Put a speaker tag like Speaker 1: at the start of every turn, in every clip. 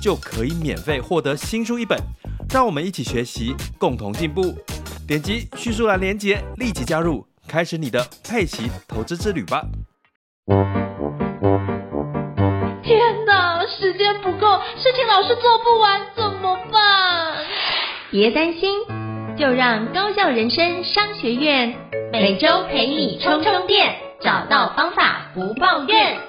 Speaker 1: 就可以免费获得新书一本。让我们一起学习，共同进步。点击叙述栏连接，立即加入，开始你的佩奇投资之旅吧！
Speaker 2: 天哪，时间不够，事情老是做不完，怎么办？
Speaker 3: 别担心，就让高校人生商学院每周陪你充充电，找到方法不抱怨。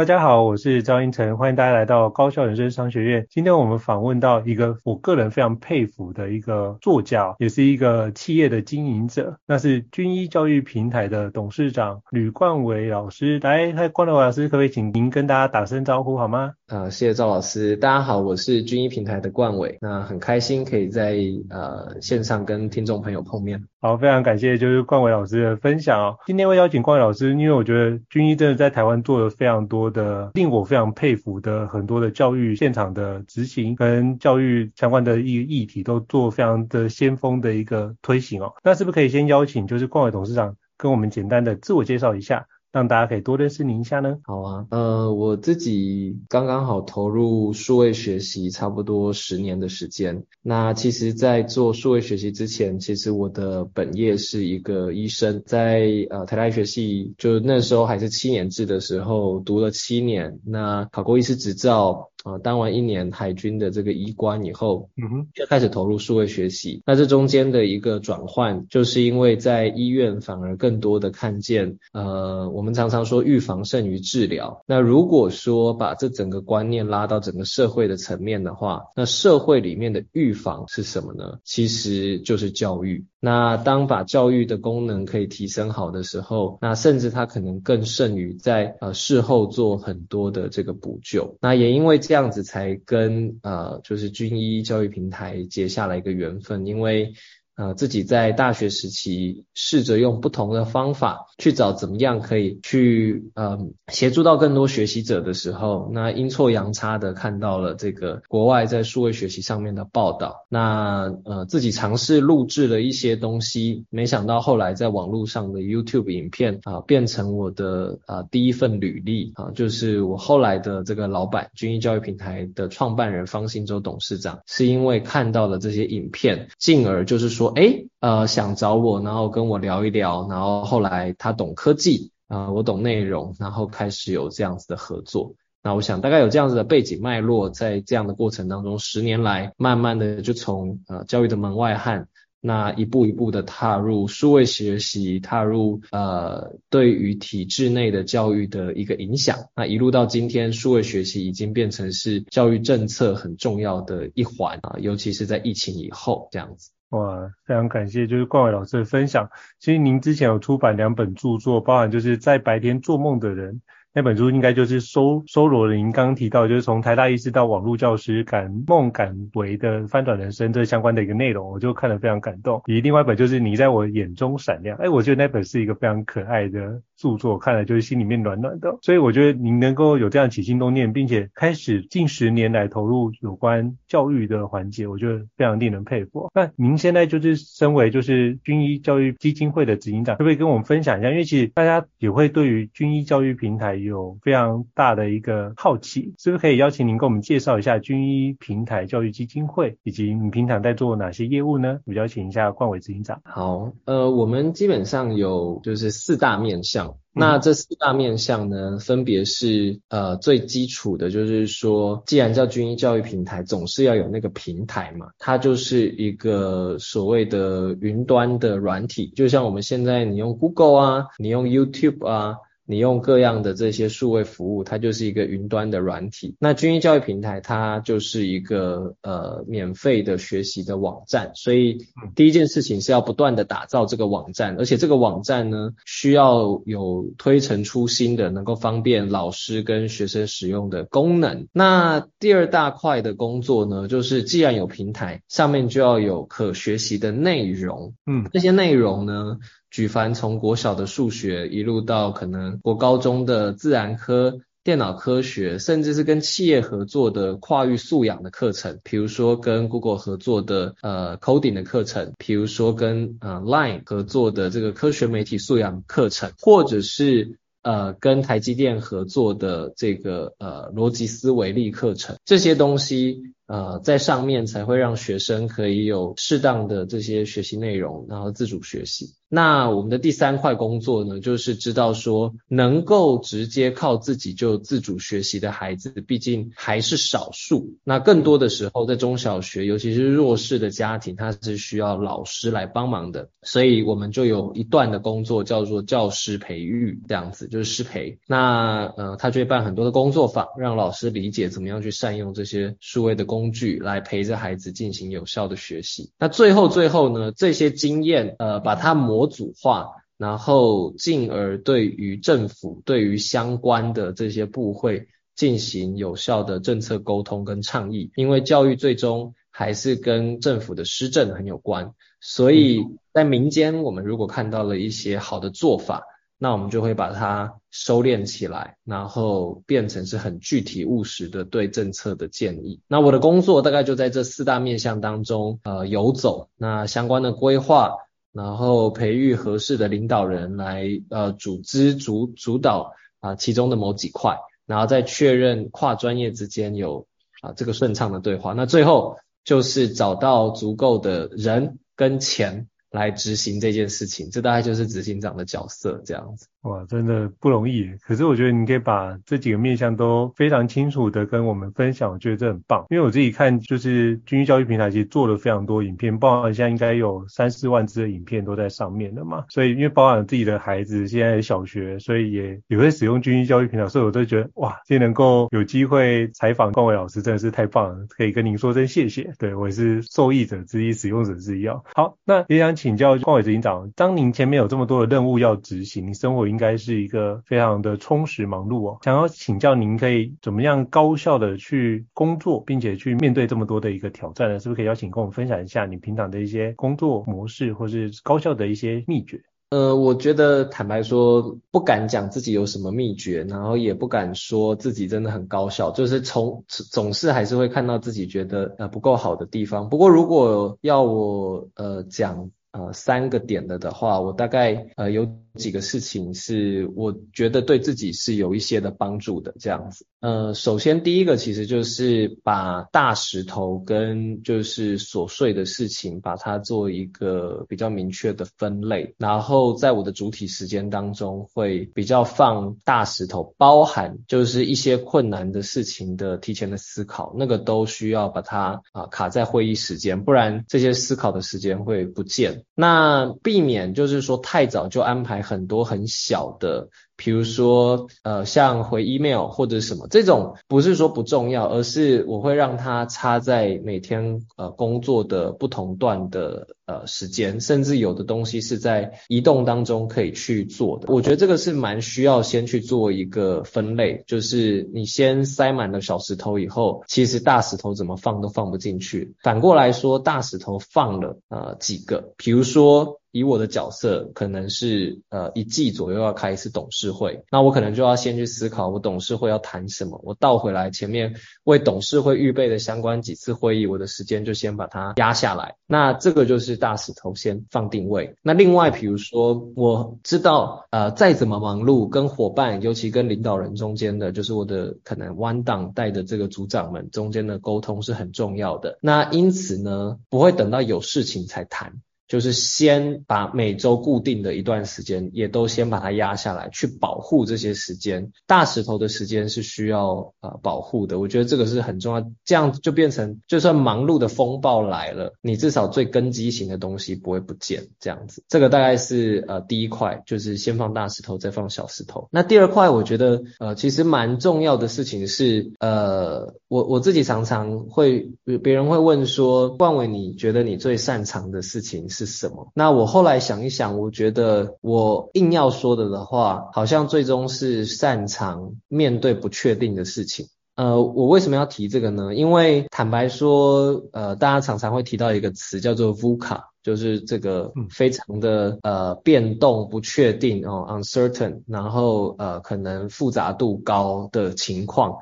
Speaker 4: 大家好，我是赵英成，欢迎大家来到高效人生商学院。今天我们访问到一个我个人非常佩服的一个作家，也是一个企业的经营者，那是军医教育平台的董事长吕冠伟老师。来，嗨，冠伟老师，可不可以请您跟大家打声招呼好吗？
Speaker 5: 呃，谢谢赵老师。大家好，我是军医平台的冠伟。那很开心可以在呃线上跟听众朋友碰面。
Speaker 4: 好，非常感谢就是冠伟老师的分享哦。今天会邀请冠伟老师，因为我觉得军医真的在台湾做了非常多的令我非常佩服的很多的教育现场的执行跟教育相关的议议题都做非常的先锋的一个推行哦。那是不是可以先邀请就是冠伟董事长跟我们简单的自我介绍一下？让大家可以多认识您一下呢？
Speaker 5: 好啊，呃，我自己刚刚好投入数位学习差不多十年的时间。那其实，在做数位学习之前，其实我的本业是一个医生，在呃台大医学系，就那时候还是七年制的时候，读了七年，那考过医师执照。啊，当完一年海军的这个医官以后，嗯哼，就开始投入数位学习。那这中间的一个转换，就是因为在医院反而更多的看见，呃，我们常常说预防胜于治疗。那如果说把这整个观念拉到整个社会的层面的话，那社会里面的预防是什么呢？其实就是教育。那当把教育的功能可以提升好的时候，那甚至它可能更胜于在呃事后做很多的这个补救。那也因为这样子才跟呃就是军医教育平台结下了一个缘分，因为。呃，自己在大学时期试着用不同的方法去找怎么样可以去呃协助到更多学习者的时候，那阴错阳差的看到了这个国外在数位学习上面的报道，那呃自己尝试录制了一些东西，没想到后来在网络上的 YouTube 影片啊变成我的啊第一份履历啊，就是我后来的这个老板均一教育平台的创办人方兴洲董事长，是因为看到了这些影片，进而就是说。哎，呃，想找我，然后跟我聊一聊，然后后来他懂科技，啊、我懂内容，然后开始有这样子的合作。那我想大概有这样子的背景脉络，在这样的过程当中，十年来，慢慢的就从呃教育的门外汉，那一步一步的踏入数位学习，踏入呃对于体制内的教育的一个影响，那一路到今天，数位学习已经变成是教育政策很重要的一环啊，尤其是在疫情以后这样子。
Speaker 4: 哇，非常感谢，就是冠伟老师的分享。其实您之前有出版两本著作，包含就是在白天做梦的人。那本书应该就是收收罗了您刚刚提到，就是从台大医师到网络教师，敢梦敢为的翻转人生这相关的一个内容，我就看得非常感动。以及另外一本就是你在我眼中闪亮，哎，我觉得那本是一个非常可爱的著作，看来就是心里面暖暖的。所以我觉得您能够有这样起心动念，并且开始近十年来投入有关教育的环节，我觉得非常令人佩服。那您现在就是身为就是军医教育基金会的执行长，可不可以跟我们分享一下？因为其实大家也会对于军医教育平台。有非常大的一个好奇，是不是可以邀请您跟我们介绍一下军医平台教育基金会，以及你平常在做哪些业务呢？我邀请一下冠伟执行长。
Speaker 5: 好，呃，我们基本上有就是四大面向那这四大面向呢，分别是呃最基础的，就是说，既然叫军医教育平台，总是要有那个平台嘛，它就是一个所谓的云端的软体，就像我们现在你用 Google 啊，你用 YouTube 啊。你用各样的这些数位服务，它就是一个云端的软体。那军医教育平台，它就是一个呃免费的学习的网站。所以第一件事情是要不断的打造这个网站，而且这个网站呢，需要有推陈出新的，能够方便老师跟学生使用的功能。那第二大块的工作呢，就是既然有平台，上面就要有可学习的内容。嗯，这些内容呢，举凡从国小的数学一路到可能国高中的自然科、电脑科学，甚至是跟企业合作的跨域素养的课程，比如说跟 Google 合作的呃 coding 的课程，比如说跟呃 Line 合作的这个科学媒体素养课程，或者是呃跟台积电合作的这个呃逻辑思维力课程，这些东西。呃，在上面才会让学生可以有适当的这些学习内容，然后自主学习。那我们的第三块工作呢，就是知道说，能够直接靠自己就自主学习的孩子，毕竟还是少数。那更多的时候，在中小学，尤其是弱势的家庭，他是需要老师来帮忙的。所以我们就有一段的工作叫做教师培育，这样子就是师培。那呃，他就会办很多的工作坊，让老师理解怎么样去善用这些数位的工。工具来陪着孩子进行有效的学习。那最后最后呢，这些经验呃，把它模组化，然后进而对于政府、对于相关的这些部会进行有效的政策沟通跟倡议。因为教育最终还是跟政府的施政很有关，所以在民间，我们如果看到了一些好的做法。那我们就会把它收敛起来，然后变成是很具体务实的对政策的建议。那我的工作大概就在这四大面向当中，呃，游走。那相关的规划，然后培育合适的领导人来，呃，组织主主导啊，其中的某几块，然后再确认跨专业之间有啊这个顺畅的对话。那最后就是找到足够的人跟钱。来执行这件事情，这大概就是执行长的角色这样子。
Speaker 4: 哇，真的不容易。可是我觉得你可以把这几个面向都非常清楚的跟我们分享，我觉得这很棒。因为我自己看，就是军医教育平台其实做了非常多影片，包含现在应该有三四万支的影片都在上面了嘛。所以因为包含自己的孩子现在小学，所以也也会使用军医教育平台，所以我都觉得哇，今天能够有机会采访冠纬老师真的是太棒了，可以跟您说声谢谢。对，我也是受益者之一，使用者之一哦。好，那也想请教冠伟执行长，当您前面有这么多的任务要执行，你生活应该是一个非常的充实忙碌哦。想要请教您，可以怎么样高效的去工作，并且去面对这么多的一个挑战呢？是不是可以邀请跟我们分享一下你平常的一些工作模式，或是高效的一些秘诀？
Speaker 5: 呃，我觉得坦白说，不敢讲自己有什么秘诀，然后也不敢说自己真的很高效，就是从总是还是会看到自己觉得呃不够好的地方。不过如果要我呃讲呃三个点的的话，我大概呃有。几个事情是我觉得对自己是有一些的帮助的，这样子。呃，首先第一个其实就是把大石头跟就是琐碎的事情，把它做一个比较明确的分类。然后在我的主体时间当中，会比较放大石头，包含就是一些困难的事情的提前的思考，那个都需要把它啊卡在会议时间，不然这些思考的时间会不见。那避免就是说太早就安排。很多很小的。比如说，呃，像回 email 或者什么这种，不是说不重要，而是我会让它插在每天呃工作的不同段的呃时间，甚至有的东西是在移动当中可以去做的。我觉得这个是蛮需要先去做一个分类，就是你先塞满了小石头以后，其实大石头怎么放都放不进去。反过来说，大石头放了呃几个，比如说以我的角色，可能是呃一季左右要开一次董事会，那我可能就要先去思考，我董事会要谈什么，我倒回来前面为董事会预备的相关几次会议，我的时间就先把它压下来。那这个就是大石头先放定位。那另外，比如说我知道，呃，再怎么忙碌，跟伙伴，尤其跟领导人中间的，就是我的可能 one down 带的这个组长们中间的沟通是很重要的。那因此呢，不会等到有事情才谈。就是先把每周固定的一段时间，也都先把它压下来，去保护这些时间。大石头的时间是需要呃保护的，我觉得这个是很重要。这样就变成，就算忙碌的风暴来了，你至少最根基型的东西不会不见。这样子，这个大概是呃第一块，就是先放大石头，再放小石头。那第二块，我觉得呃其实蛮重要的事情是，呃我我自己常常会别人会问说，冠伟你觉得你最擅长的事情是？是什么？那我后来想一想，我觉得我硬要说的的话，好像最终是擅长面对不确定的事情。呃，我为什么要提这个呢？因为坦白说，呃，大家常常会提到一个词叫做 VUCA，就是这个非常的呃变动、不确定哦，uncertain，然后呃可能复杂度高的情况。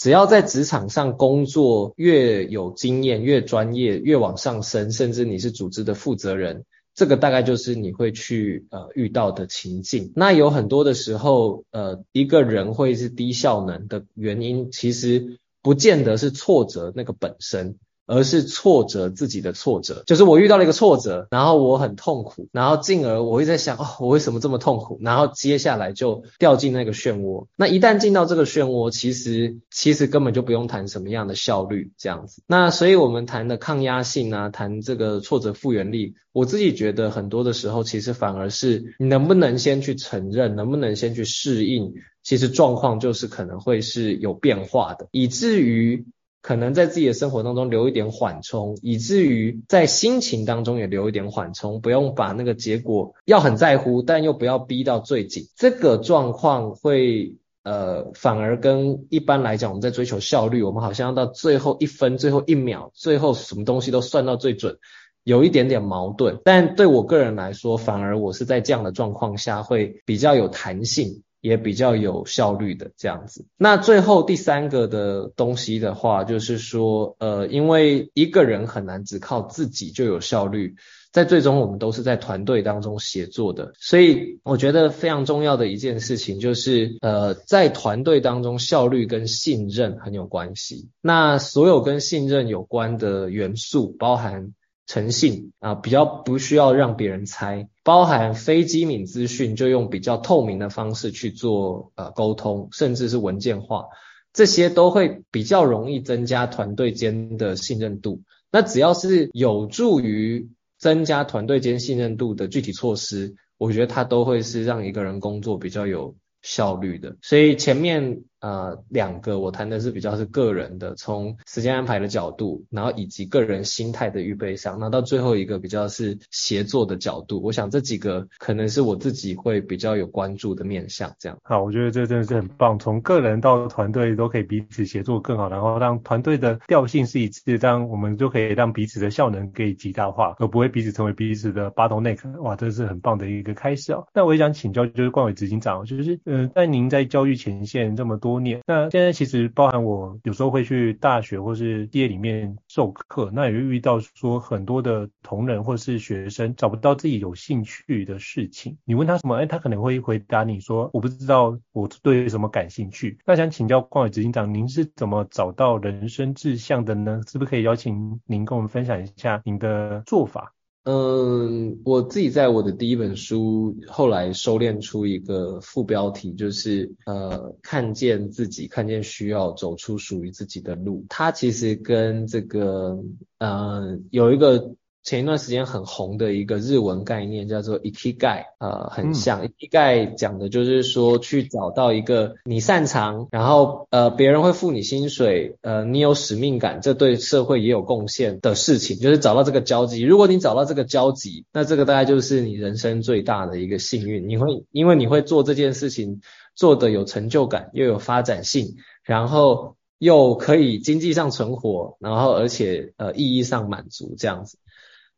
Speaker 5: 只要在职场上工作越有经验、越专业、越往上升，甚至你是组织的负责人，这个大概就是你会去呃遇到的情境。那有很多的时候，呃，一个人会是低效能的原因，其实不见得是挫折那个本身。而是挫折自己的挫折，就是我遇到了一个挫折，然后我很痛苦，然后进而我会在想，哦，我为什么这么痛苦？然后接下来就掉进那个漩涡。那一旦进到这个漩涡，其实其实根本就不用谈什么样的效率这样子。那所以我们谈的抗压性啊，谈这个挫折复原力，我自己觉得很多的时候，其实反而是你能不能先去承认，能不能先去适应，其实状况就是可能会是有变化的，以至于。可能在自己的生活当中留一点缓冲，以至于在心情当中也留一点缓冲，不用把那个结果要很在乎，但又不要逼到最紧。这个状况会呃，反而跟一般来讲，我们在追求效率，我们好像要到最后一分、最后一秒、最后什么东西都算到最准，有一点点矛盾。但对我个人来说，反而我是在这样的状况下会比较有弹性。也比较有效率的这样子。那最后第三个的东西的话，就是说，呃，因为一个人很难只靠自己就有效率，在最终我们都是在团队当中协作的，所以我觉得非常重要的一件事情就是，呃，在团队当中效率跟信任很有关系。那所有跟信任有关的元素，包含。诚信啊，比较不需要让别人猜，包含非机敏资讯，就用比较透明的方式去做呃沟通，甚至是文件化，这些都会比较容易增加团队间的信任度。那只要是有助于增加团队间信任度的具体措施，我觉得它都会是让一个人工作比较有效率的。所以前面。呃，两个我谈的是比较是个人的，从时间安排的角度，然后以及个人心态的预备上，那到最后一个比较是协作的角度。我想这几个可能是我自己会比较有关注的面向。这样，
Speaker 4: 好，我觉得这真的是很棒，从个人到团队都可以彼此协作更好，然后让团队的调性是一致，这样我们就可以让彼此的效能可以极大化，而不会彼此成为彼此的 bottleneck。哇，这是很棒的一个开始哦。那我也想请教，就是冠伟执行长，就是嗯、呃，在您在教育前线这么多。多年，那现在其实包含我有时候会去大学或是企业里面授课，那也会遇到说很多的同仁或是学生找不到自己有兴趣的事情。你问他什么，哎，他可能会回答你说我不知道我对什么感兴趣。那想请教冠伟执行长，您是怎么找到人生志向的呢？是不是可以邀请您跟我们分享一下您的做法？
Speaker 5: 嗯，我自己在我的第一本书后来收敛出一个副标题，就是呃，看见自己，看见需要，走出属于自己的路。它其实跟这个呃有一个。前一段时间很红的一个日文概念叫做 Ikigai，呃，很像、嗯、Ikigai 讲的就是说去找到一个你擅长，然后呃别人会付你薪水，呃你有使命感，这对社会也有贡献的事情，就是找到这个交集。如果你找到这个交集，那这个大概就是你人生最大的一个幸运。你会因为你会做这件事情做的有成就感，又有发展性，然后又可以经济上存活，然后而且呃意义上满足这样子。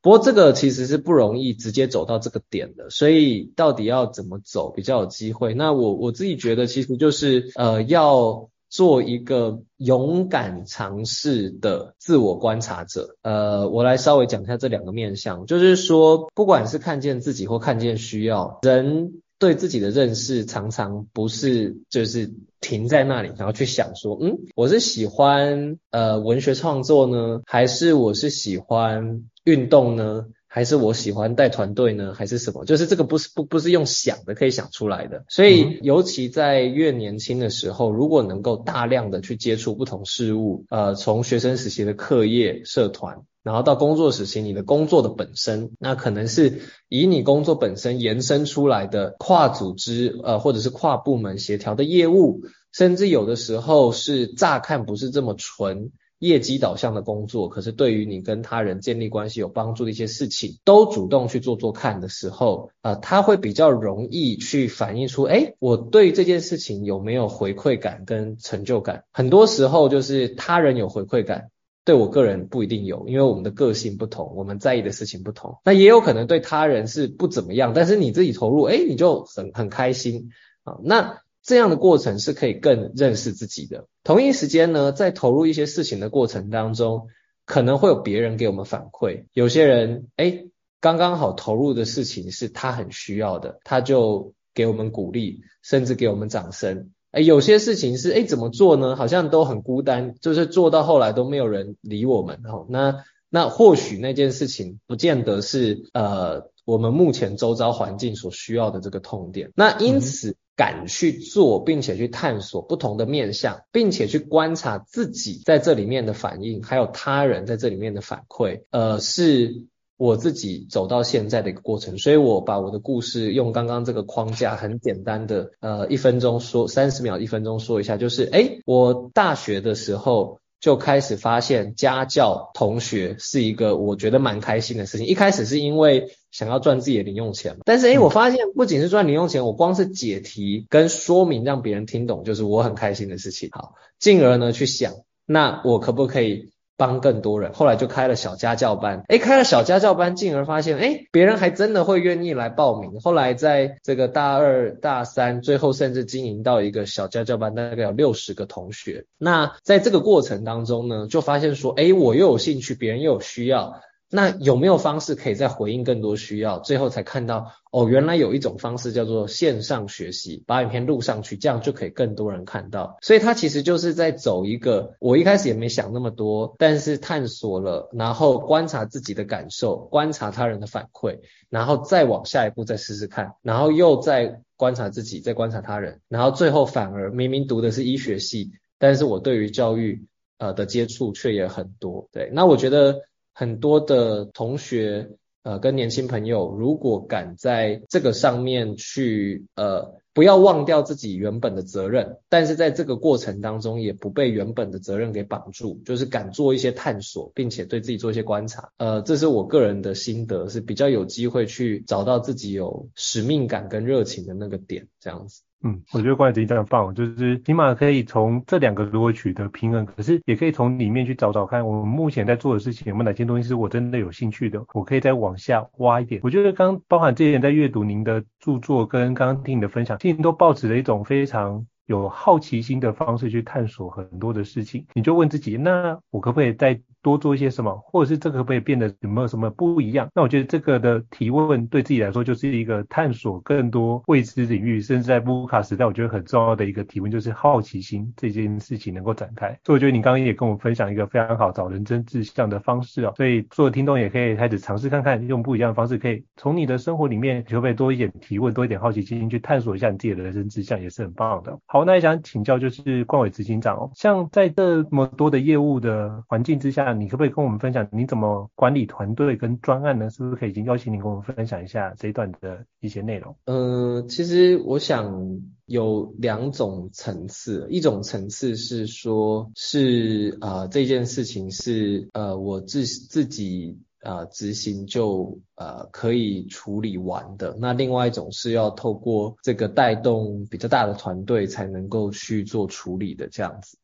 Speaker 5: 不过这个其实是不容易直接走到这个点的，所以到底要怎么走比较有机会？那我我自己觉得其实就是呃要做一个勇敢尝试的自我观察者。呃，我来稍微讲一下这两个面向，就是说不管是看见自己或看见需要，人对自己的认识常常不是就是停在那里，然后去想说，嗯，我是喜欢呃文学创作呢，还是我是喜欢运动呢，还是我喜欢带团队呢？还是什么？就是这个不是不不是用想的可以想出来的。所以尤其在越年轻的时候，如果能够大量的去接触不同事物，呃，从学生时期的课业、社团，然后到工作时期你的工作的本身，那可能是以你工作本身延伸出来的跨组织，呃，或者是跨部门协调的业务，甚至有的时候是乍看不是这么纯。业绩导向的工作，可是对于你跟他人建立关系有帮助的一些事情，都主动去做做看的时候，呃，他会比较容易去反映出，诶，我对这件事情有没有回馈感跟成就感？很多时候就是他人有回馈感，对我个人不一定有，因为我们的个性不同，我们在意的事情不同。那也有可能对他人是不怎么样，但是你自己投入，诶，你就很很开心啊。那这样的过程是可以更认识自己的。同一时间呢，在投入一些事情的过程当中，可能会有别人给我们反馈。有些人，诶，刚刚好投入的事情是他很需要的，他就给我们鼓励，甚至给我们掌声。诶，有些事情是，诶，怎么做呢？好像都很孤单，就是做到后来都没有人理我们。哦，那那或许那件事情不见得是呃我们目前周遭环境所需要的这个痛点。那因此。嗯敢去做，并且去探索不同的面向，并且去观察自己在这里面的反应，还有他人在这里面的反馈，呃，是我自己走到现在的一个过程。所以我把我的故事用刚刚这个框架，很简单的，呃，一分钟说，三十秒，一分钟说一下，就是，诶，我大学的时候。就开始发现家教同学是一个我觉得蛮开心的事情。一开始是因为想要赚自己的零用钱，但是诶，我发现不仅是赚零用钱，我光是解题跟说明让别人听懂，就是我很开心的事情。好，进而呢去想，那我可不可以？帮更多人，后来就开了小家教班，诶，开了小家教班，进而发现，诶，别人还真的会愿意来报名。后来在这个大二、大三，最后甚至经营到一个小家教班，大概有六十个同学。那在这个过程当中呢，就发现说，诶，我又有兴趣，别人又有需要。那有没有方式可以再回应更多需要？最后才看到，哦，原来有一种方式叫做线上学习，把影片录上去，这样就可以更多人看到。所以它其实就是在走一个，我一开始也没想那么多，但是探索了，然后观察自己的感受，观察他人的反馈，然后再往下一步再试试看，然后又再观察自己，再观察他人，然后最后反而明明读的是医学系，但是我对于教育呃的接触却也很多。对，那我觉得。很多的同学，呃，跟年轻朋友，如果敢在这个上面去，呃，不要忘掉自己原本的责任，但是在这个过程当中，也不被原本的责任给绑住，就是敢做一些探索，并且对自己做一些观察，呃，这是我个人的心得，是比较有机会去找到自己有使命感跟热情的那个点，这样子。
Speaker 4: 嗯，我觉得关于这一段棒，就是起码可以从这两个如何取得平衡，可是也可以从里面去找找看，我们目前在做的事情有没有哪些东西是我真的有兴趣的，我可以再往下挖一点。我觉得刚包含这一点在阅读您的著作跟刚刚听你的分享，其实都抱持了一种非常有好奇心的方式去探索很多的事情。你就问自己，那我可不可以再多做一些什么，或者是这个可不可以变得有没有什么不一样？那我觉得这个的提问对自己来说就是一个探索更多未知领域，甚至在布卡时代，我觉得很重要的一个提问就是好奇心这件事情能够展开。所以我觉得你刚刚也跟我分享一个非常好找人生志向的方式哦，所以所有听众也可以开始尝试看看，用不一样的方式，可以从你的生活里面可不可以多一点提问，多一点好奇心去探索一下你自己的人生志向，也是很棒的。好，那也想请教就是冠伟执行长哦，像在这么多的业务的环境之下，你可不可以跟我们分享你怎么管理团队跟专案呢？是不是可以邀请你跟我们分享一下这一段的一些内容？
Speaker 5: 呃，其实我想有两种层次，一种层次是说，是啊、呃、这件事情是呃我自自己啊、执行就呃可以处理完的，那另外一种是要透过这个带动比较大的团队才能够去做处理的这样子。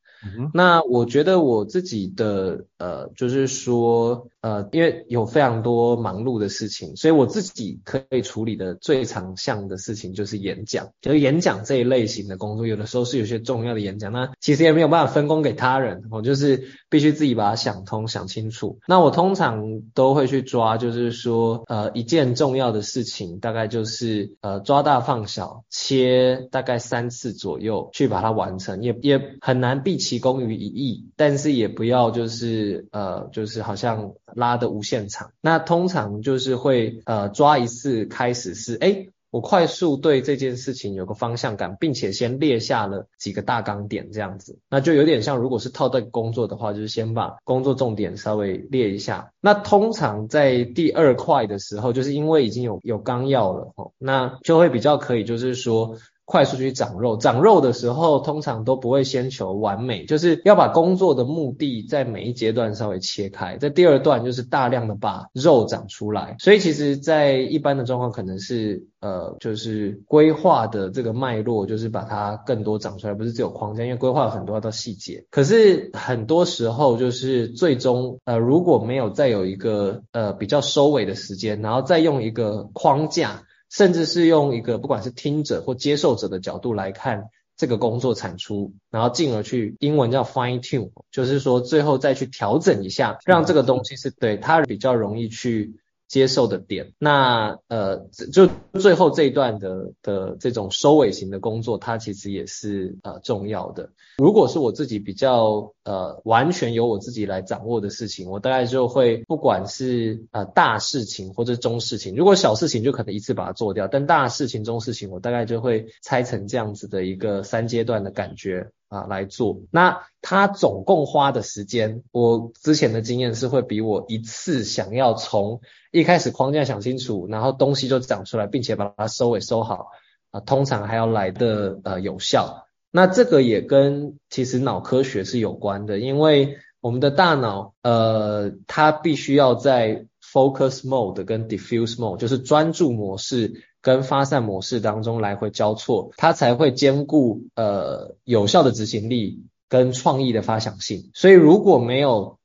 Speaker 5: 那我觉得我自己的呃，就是说呃，因为有非常多忙碌的事情，所以我自己可以处理的最常项的事情就是演讲。就演讲这一类型的工作，有的时候是有些重要的演讲，那其实也没有办法分工给他人，我就是必须自己把它想通、想清楚。那我通常都会去抓，就是说呃，一件重要的事情，大概就是呃，抓大放小，切大概三次左右去把它完成，也也很难毕其功于一役，但是也不要就是呃就是好像拉的无限长。那通常就是会呃抓一次开始是诶我快速对这件事情有个方向感，并且先列下了几个大纲点，这样子，那就有点像，如果是套在工作的话，就是先把工作重点稍微列一下。那通常在第二块的时候，就是因为已经有有纲要了，吼，那就会比较可以，就是说。快速去长肉，长肉的时候通常都不会先求完美，就是要把工作的目的在每一阶段稍微切开，在第二段就是大量的把肉长出来。所以其实，在一般的状况可能是呃，就是规划的这个脉络，就是把它更多长出来，不是只有框架，因为规划有很多的细节。可是很多时候就是最终呃，如果没有再有一个呃比较收尾的时间，然后再用一个框架。甚至是用一个不管是听者或接受者的角度来看这个工作产出，然后进而去英文叫 fine tune，就是说最后再去调整一下，让这个东西是对他比较容易去接受的点，那呃，就最后这一段的的这种收尾型的工作，它其实也是呃重要的。如果是我自己比较呃完全由我自己来掌握的事情，我大概就会不管是呃大事情或者中事情，如果小事情就可能一次把它做掉，但大事情、中事情，我大概就会拆成这样子的一个三阶段的感觉。啊，来做。那他总共花的时间，我之前的经验是会比我一次想要从一开始框架想清楚，然后东西就长出来，并且把它收尾收好啊，通常还要来的呃有效。那这个也跟其实脑科学是有关的，因为我们的大脑呃，它必须要在 focus mode 跟 diffuse mode，就是专注模式。跟发散模式当中来回交错，它才会兼顾呃有效的执行力跟创意的发想性。所以如果没有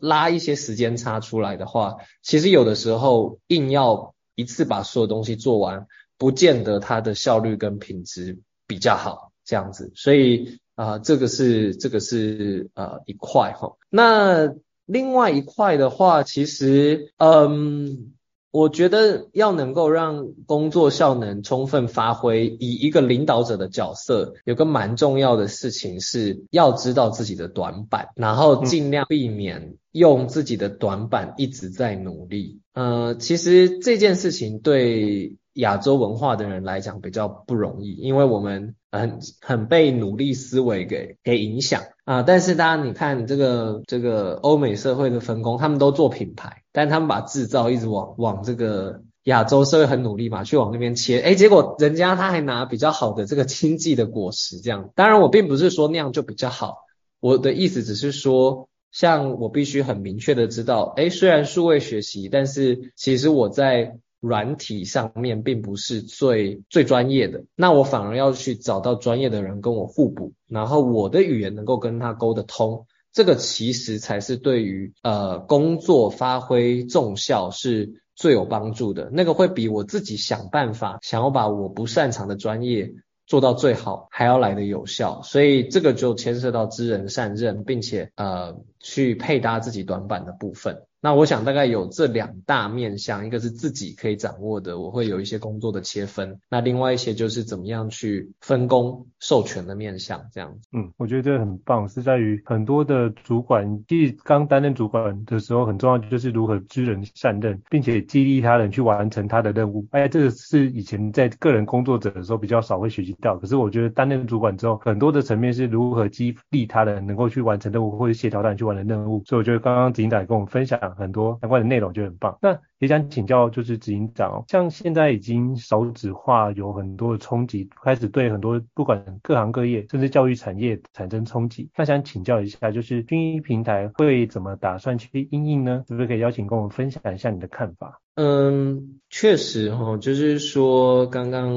Speaker 5: 拉一些时间差出来的话，其实有的时候硬要一次把所有东西做完，不见得它的效率跟品质比较好这样子。所以啊、呃，这个是这个是呃一块哈。那另外一块的话，其实嗯。我觉得要能够让工作效能充分发挥，以一个领导者的角色，有个蛮重要的事情是要知道自己的短板，然后尽量避免用自己的短板一直在努力。呃，其实这件事情对亚洲文化的人来讲比较不容易，因为我们很很被努力思维给给影响啊。但是大家你看这个这个欧美社会的分工，他们都做品牌。但他们把制造一直往往这个亚洲社会很努力嘛，去往那边切，诶，结果人家他还拿比较好的这个经济的果实，这样。当然，我并不是说那样就比较好，我的意思只是说，像我必须很明确的知道，诶，虽然数位学习，但是其实我在软体上面并不是最最专业的，那我反而要去找到专业的人跟我互补，然后我的语言能够跟他沟得通。这个其实才是对于呃工作发挥重效是最有帮助的，那个会比我自己想办法想要把我不擅长的专业做到最好还要来得有效，所以这个就牵涉到知人善任，并且呃去配搭自己短板的部分。那我想大概有这两大面向，一个是自己可以掌握的，我会有一些工作的切分。那另外一些就是怎么样去分工授权的面向，这样子。
Speaker 4: 嗯，我觉得这个很棒，是在于很多的主管，其实刚担任主管的时候，很重要就是如何知人善任，并且激励他人去完成他的任务。哎，这个是以前在个人工作者的时候比较少会学习到。可是我觉得担任主管之后，很多的层面是如何激励他人能够去完成任务，或者协调他人去完成任务。所以我觉得刚刚警长也跟我们分享。很多相关的内容就很棒。那也想请教，就是执行长哦，像现在已经手指化有很多的冲击，开始对很多不管各行各业，甚至教育产业产生冲击。那想请教一下，就是军医平台会怎么打算去应应呢？是不是可以邀请跟我们分享一下你的看法？
Speaker 5: 嗯，确实哈，就是说刚刚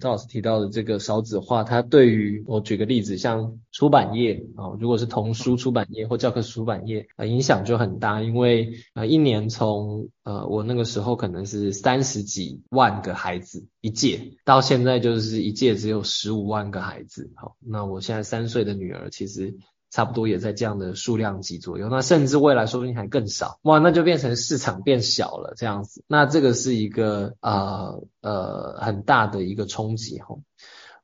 Speaker 5: 赵老师提到的这个少子化，它对于我举个例子，像出版业啊，如果是童书出版业或教科书出版业，呃，影响就很大，因为呃一年从呃我那个时候可能是三十几万个孩子一届，到现在就是一届只有十五万个孩子，好，那我现在三岁的女儿其实。差不多也在这样的数量级左右，那甚至未来说不定还更少，哇，那就变成市场变小了这样子，那这个是一个呃呃很大的一个冲击哈。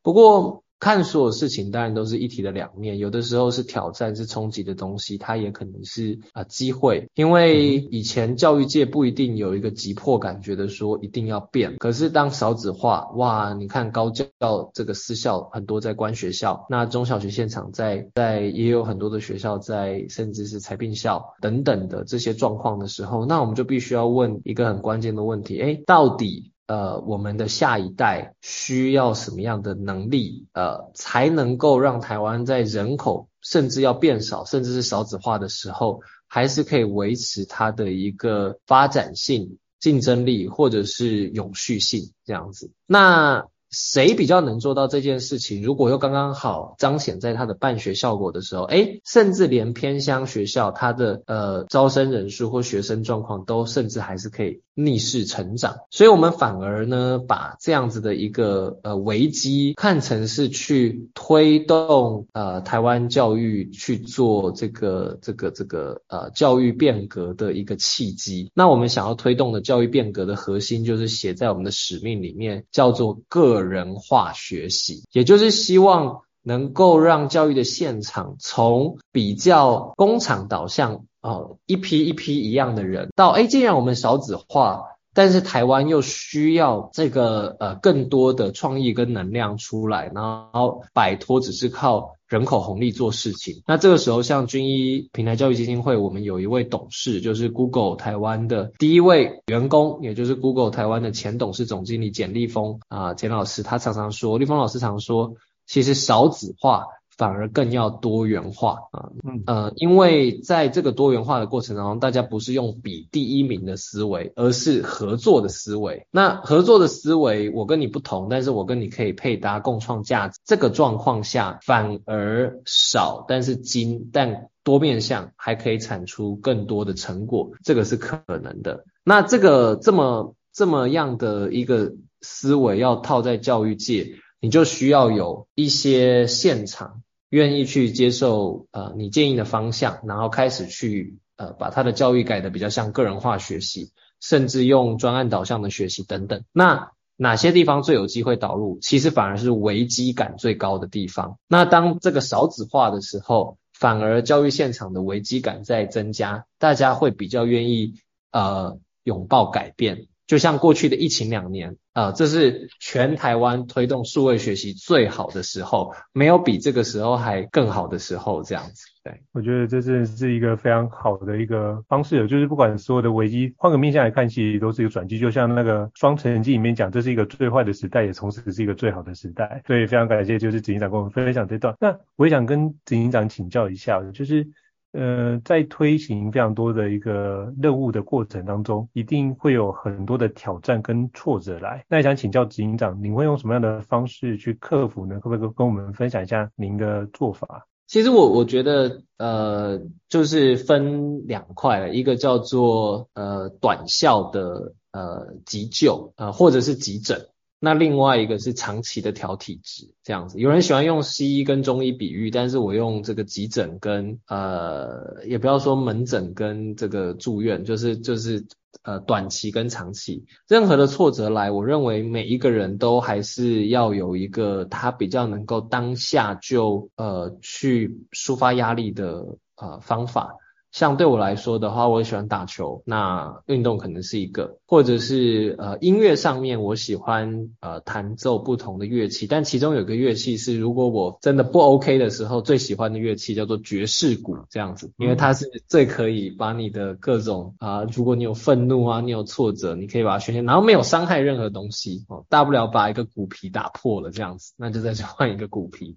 Speaker 5: 不过看所有事情当然都是一体的两面，有的时候是挑战、是冲击的东西，它也可能是啊、呃、机会。因为以前教育界不一定有一个急迫感，觉得说一定要变。可是当少子化，哇，你看高教这个私校很多在关学校，那中小学现场在在也有很多的学校在，甚至是裁并校等等的这些状况的时候，那我们就必须要问一个很关键的问题：诶，到底？呃，我们的下一代需要什么样的能力，呃，才能够让台湾在人口甚至要变少，甚至是少子化的时候，还是可以维持它的一个发展性、竞争力，或者是永续性这样子？那。谁比较能做到这件事情？如果又刚刚好彰显在它的办学效果的时候，诶，甚至连偏乡学校它的呃招生人数或学生状况都甚至还是可以逆势成长。所以我们反而呢，把这样子的一个呃危机看成是去推动呃台湾教育去做这个这个这个呃教育变革的一个契机。那我们想要推动的教育变革的核心，就是写在我们的使命里面，叫做个。人化学习，也就是希望能够让教育的现场从比较工厂导向，哦，一批一批一样的人，到哎，既然我们少子化，但是台湾又需要这个呃更多的创意跟能量出来，然后摆脱只是靠。人口红利做事情，那这个时候像军医平台教育基金会，我们有一位董事，就是 Google 台湾的第一位员工，也就是 Google 台湾的前董事总经理简立峰啊，简老师，他常常说，立峰老师常说，其实少子化。反而更要多元化啊，嗯呃，因为在这个多元化的过程当中，大家不是用比第一名的思维，而是合作的思维。那合作的思维，我跟你不同，但是我跟你可以配搭，共创价值。这个状况下，反而少，但是精，但多面向，还可以产出更多的成果，这个是可能的。那这个这么这么样的一个思维，要套在教育界，你就需要有一些现场。愿意去接受呃你建议的方向，然后开始去呃把他的教育改得比较像个人化学习，甚至用专案导向的学习等等。那哪些地方最有机会导入？其实反而是危机感最高的地方。那当这个少子化的时候，反而教育现场的危机感在增加，大家会比较愿意呃拥抱改变。就像过去的疫情两年，啊、这是全台湾推动数位学习最好的时候，没有比这个时候还更好的时候，这样子。对，
Speaker 4: 我觉得这真的是一个非常好的一个方式，就是不管所有的危机，换个面向来看，其实都是一个转机。就像那个《双城记》里面讲，这是一个最坏的时代，也同时是一个最好的时代。所以非常感谢，就是执行长跟我们分享这段。那我也想跟执行长请教一下，就是。呃，在推行非常多的一个任务的过程当中，一定会有很多的挑战跟挫折来。那想请教执行长，您会用什么样的方式去克服呢？可不可以跟我们分享一下您的做法？
Speaker 5: 其实我我觉得，呃，就是分两块，一个叫做呃短效的呃急救，呃或者是急诊。那另外一个是长期的调体质，这样子。有人喜欢用西医跟中医比喻，但是我用这个急诊跟呃，也不要说门诊跟这个住院，就是就是呃短期跟长期。任何的挫折来，我认为每一个人都还是要有一个他比较能够当下就呃去抒发压力的呃方法。像对我来说的话，我喜欢打球，那运动可能是一个，或者是呃音乐上面，我喜欢呃弹奏不同的乐器，但其中有个乐器是如果我真的不 OK 的时候，最喜欢的乐器叫做爵士鼓，这样子，因为它是最可以把你的各种啊、如果你有愤怒啊，你有挫折，你可以把它宣泄，然后没有伤害任何东西哦，大不了把一个鼓皮打破了这样子，那就再去换一个鼓皮。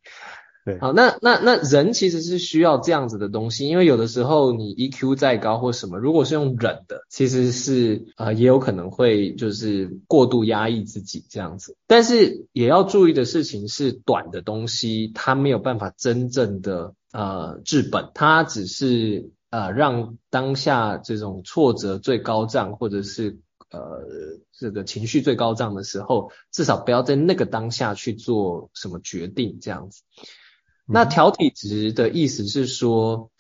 Speaker 5: 好，那那那人其实是需要这样子的东西，因为有的时候你 EQ 再高或什么，如果是用忍的，其实是呃也有可能会就是过度压抑自己这样子。但是也要注意的事情是，短的东西它没有办法真正的呃治本，它只是呃让当下这种挫折最高涨，或者是呃这个情绪最高涨的时候，至少不要在那个当下去做什么决定这样子。那调体质的意思是说，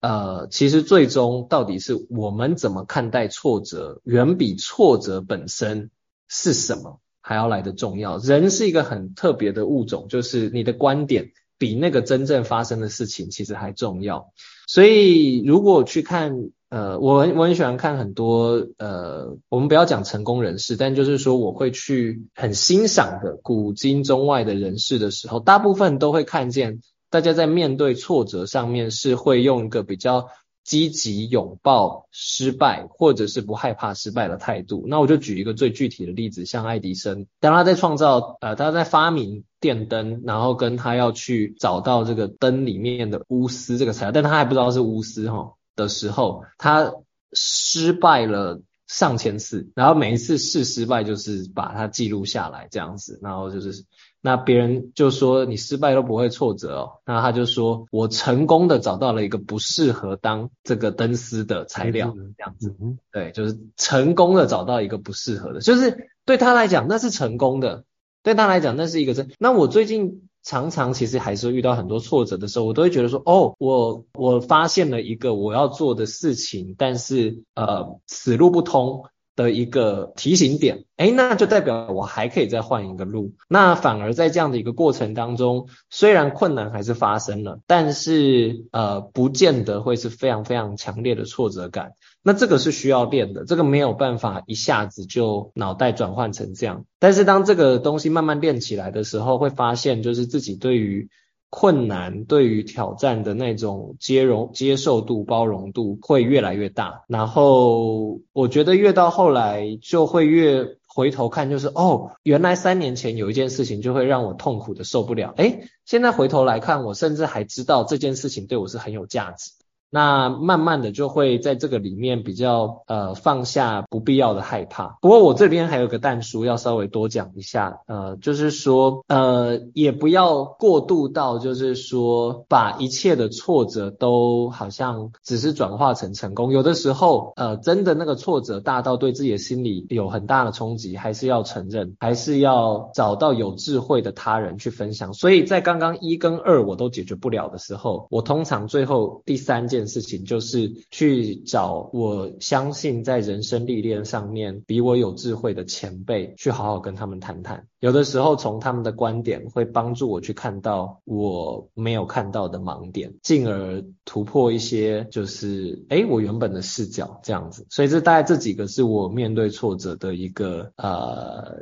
Speaker 5: 呃，其实最终到底是我们怎么看待挫折，远比挫折本身是什么还要来的重要。人是一个很特别的物种，就是你的观点比那个真正发生的事情其实还重要。所以如果去看，呃，我很我很喜欢看很多呃，我们不要讲成功人士，但就是说我会去很欣赏的古今中外的人士的时候，大部分都会看见大家在面对挫折上面是会用一个比较。积极拥抱失败，或者是不害怕失败的态度。那我就举一个最具体的例子，像爱迪生，当他在创造呃，他在发明电灯，然后跟他要去找到这个灯里面的钨丝这个材料，但他还不知道是钨丝哈的时候，他失败了上千次，然后每一次试失败就是把它记录下来这样子，然后就是。那别人就说你失败都不会挫折哦，那他就说我成功的找到了一个不适合当这个灯丝的材料，这样子，对，就是成功的找到一个不适合的，就是对他来讲那是成功的，对他来讲那是一个真。那我最近常常其实还是遇到很多挫折的时候，我都会觉得说，哦，我我发现了一个我要做的事情，但是呃此路不通。的一个提醒点，诶，那就代表我还可以再换一个路。那反而在这样的一个过程当中，虽然困难还是发生了，但是呃，不见得会是非常非常强烈的挫折感。那这个是需要练的，这个没有办法一下子就脑袋转换成这样。但是当这个东西慢慢练起来的时候，会发现就是自己对于。困难对于挑战的那种接容、接受度、包容度会越来越大，然后我觉得越到后来就会越回头看，就是哦，原来三年前有一件事情就会让我痛苦的受不了，诶，现在回头来看，我甚至还知道这件事情对我是很有价值。那慢慢的就会在这个里面比较呃放下不必要的害怕。不过我这边还有个但书要稍微多讲一下，呃，就是说呃也不要过度到就是说把一切的挫折都好像只是转化成成功。有的时候呃真的那个挫折大到对自己的心理有很大的冲击，还是要承认，还是要找到有智慧的他人去分享。所以在刚刚一跟二我都解决不了的时候，我通常最后第三件。件事情就是去找我相信在人生历练上面比我有智慧的前辈，去好好跟他们谈谈。有的时候从他们的观点会帮助我去看到我没有看到的盲点，进而突破一些就是诶我原本的视角这样子。所以这大概这几个是我面对挫折的一个呃。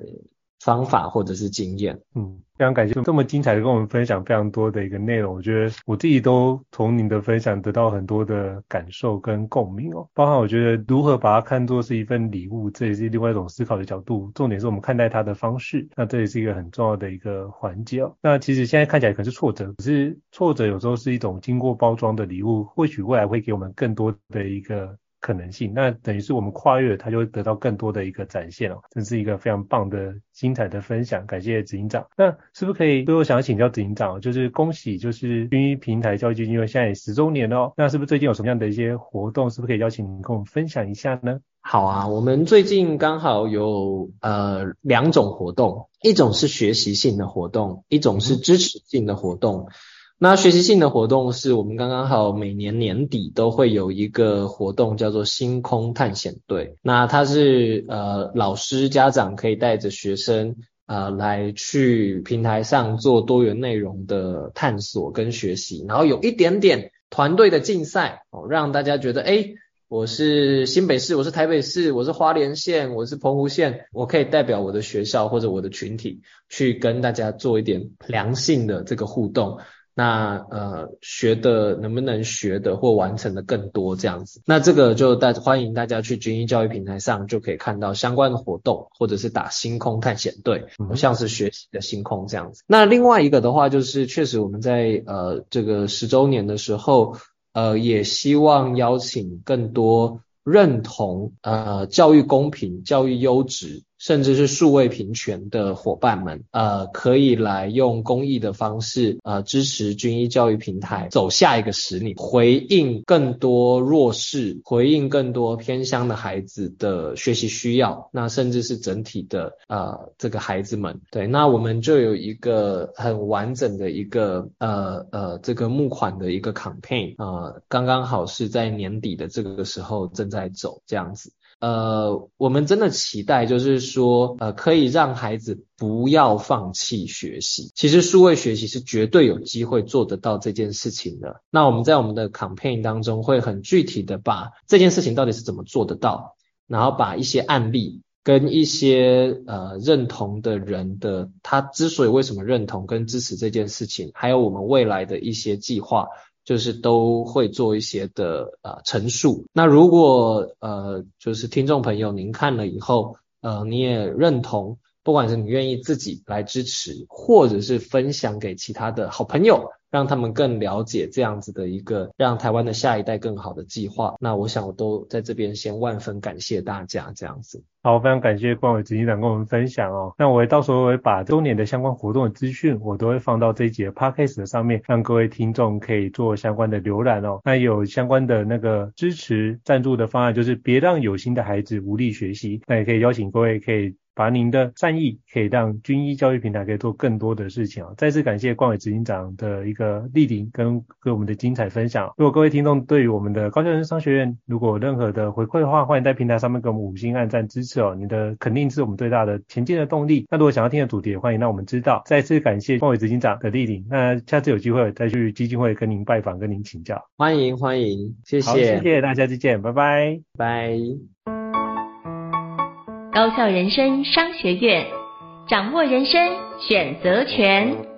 Speaker 5: 方法或者是经验，
Speaker 4: 嗯，非常感谢这么精彩的跟我们分享非常多的一个内容，我觉得我自己都从您的分享得到很多的感受跟共鸣哦，包含我觉得如何把它看作是一份礼物，这也是另外一种思考的角度，重点是我们看待它的方式，那这也是一个很重要的一个环节哦。那其实现在看起来可能是挫折，可是挫折有时候是一种经过包装的礼物，或许未来会给我们更多的一个。可能性，那等于是我们跨越，它就会得到更多的一个展现哦，这是一个非常棒的、精彩的分享，感谢执行长。那是不是可以？所以我想要请教执行长，就是恭喜，就是军医平台教育基金会现在也十周年哦。那是不是最近有什么样的一些活动？是不是可以邀请您跟我们分享一下呢？
Speaker 5: 好啊，我们最近刚好有呃两种活动，一种是学习性的活动，一种是支持性的活动。那学习性的活动是我们刚刚好每年年底都会有一个活动，叫做星空探险队。那它是呃老师家长可以带着学生呃来去平台上做多元内容的探索跟学习，然后有一点点团队的竞赛哦，让大家觉得诶，我是新北市，我是台北市，我是花莲县，我是澎湖县，我可以代表我的学校或者我的群体去跟大家做一点良性的这个互动。那呃学的能不能学的或完成的更多这样子？那这个就大欢迎大家去军医教育平台上就可以看到相关的活动，或者是打星空探险队，像是学习的星空这样子。那另外一个的话就是，确实我们在呃这个十周年的时候，呃也希望邀请更多认同呃教育公平、教育优质。甚至是数位平权的伙伴们，呃，可以来用公益的方式，呃，支持军医教育平台走下一个十年，回应更多弱势，回应更多偏乡的孩子的学习需要，那甚至是整体的，呃，这个孩子们，对，那我们就有一个很完整的一个，呃呃，这个募款的一个 campaign，呃，刚刚好是在年底的这个时候正在走这样子。呃，我们真的期待就是说，呃，可以让孩子不要放弃学习。其实数位学习是绝对有机会做得到这件事情的。那我们在我们的 campaign 当中会很具体的把这件事情到底是怎么做得到，然后把一些案例。跟一些呃认同的人的，他之所以为什么认同跟支持这件事情，还有我们未来的一些计划，就是都会做一些的啊陈述。那如果呃就是听众朋友您看了以后，呃你也认同，不管是你愿意自己来支持，或者是分享给其他的好朋友。让他们更了解这样子的一个让台湾的下一代更好的计划。那我想我都在这边先万分感谢大家这样子。
Speaker 4: 好，非常感谢冠伟执行长跟我们分享哦。那我也到时候会把周年的相关活动的资讯，我都会放到这一集的 Podcast 上面，让各位听众可以做相关的浏览哦。那有相关的那个支持赞助的方案，就是别让有心的孩子无力学习。那也可以邀请各位可以。把您的善意可以让军医教育平台可以做更多的事情啊！再次感谢冠伟执行长的一个莅临跟跟我们的精彩分享。如果各位听众对于我们的高校人生商学院如果有任何的回馈的话，欢迎在平台上面给我们五星按赞支持哦！你的肯定是我们最大的前进的动力。那如果想要听的主题，也欢迎让我们知道。再次感谢冠伟执行长的莅临。那下次有机会再去基金会跟您拜访，跟您请教。
Speaker 5: 欢迎欢迎，谢谢。
Speaker 4: 好，谢谢大家，再见，拜拜，
Speaker 5: 拜。
Speaker 3: 高校人生商学院掌握人生选择权。